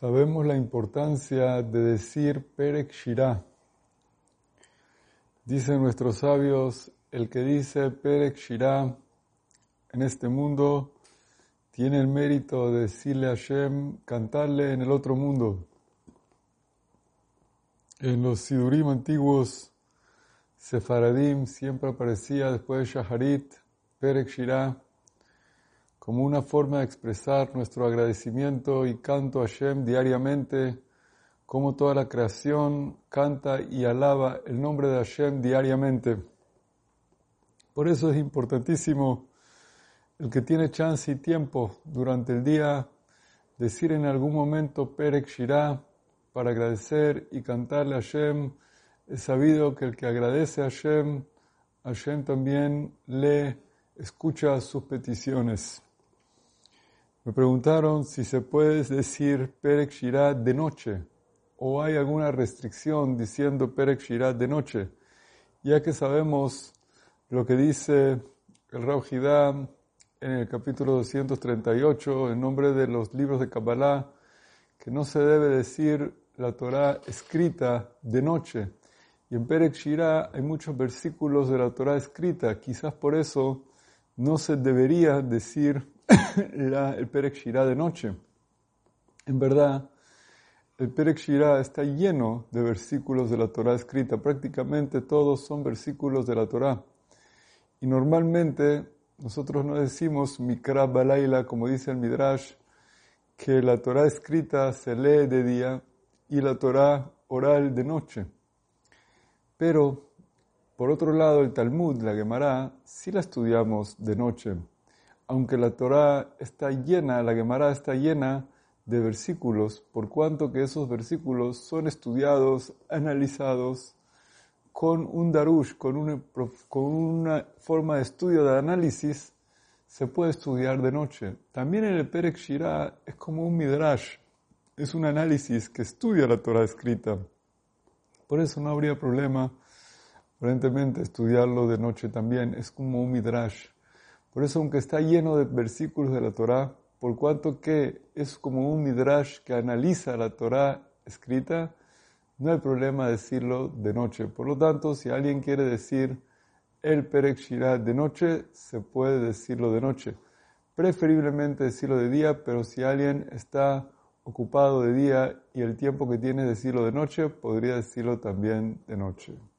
Sabemos la importancia de decir Perek Shirah. Dicen nuestros sabios, el que dice Perek Shirah en este mundo tiene el mérito de decirle a Hashem, cantarle en el otro mundo. En los Sidurim antiguos, Sefaradim siempre aparecía después de Shaharit, Perek Shirah como una forma de expresar nuestro agradecimiento y canto a Hashem diariamente, como toda la creación canta y alaba el nombre de Hashem diariamente. Por eso es importantísimo el que tiene chance y tiempo durante el día decir en algún momento Perek Shirah para agradecer y cantarle a Hashem. Es sabido que el que agradece a Hashem, Hashem también le escucha sus peticiones. Me preguntaron si se puede decir Perek Shirah de noche o hay alguna restricción diciendo Perek Shirah de noche, ya que sabemos lo que dice el Rab en el capítulo 238 en nombre de los libros de Kabbalah, que no se debe decir la Torah escrita de noche. Y en Perek Shirah hay muchos versículos de la Torah escrita, quizás por eso no se debería decir el Perek de noche. En verdad, el Perek está lleno de versículos de la Torah escrita. Prácticamente todos son versículos de la Torah. Y normalmente nosotros no decimos Mikra Balaila, como dice el Midrash, que la Torah escrita se lee de día y la Torah oral de noche. Pero, por otro lado, el Talmud, la Gemara, sí la estudiamos de noche aunque la Torah está llena, la Gemara está llena de versículos, por cuanto que esos versículos son estudiados, analizados con un darush, con una, forma de estudio de análisis, se puede estudiar de noche. También en el Perek Shirah es como un midrash, es un análisis que estudia la Torah escrita. Por eso no habría problema, aparentemente, estudiarlo de noche también, es como un midrash. Por eso, aunque está lleno de versículos de la Torá, por cuanto que es como un midrash que analiza la Torá escrita, no hay problema decirlo de noche. Por lo tanto, si alguien quiere decir el Perek de noche, se puede decirlo de noche. Preferiblemente decirlo de día, pero si alguien está ocupado de día y el tiempo que tiene decirlo de noche, podría decirlo también de noche.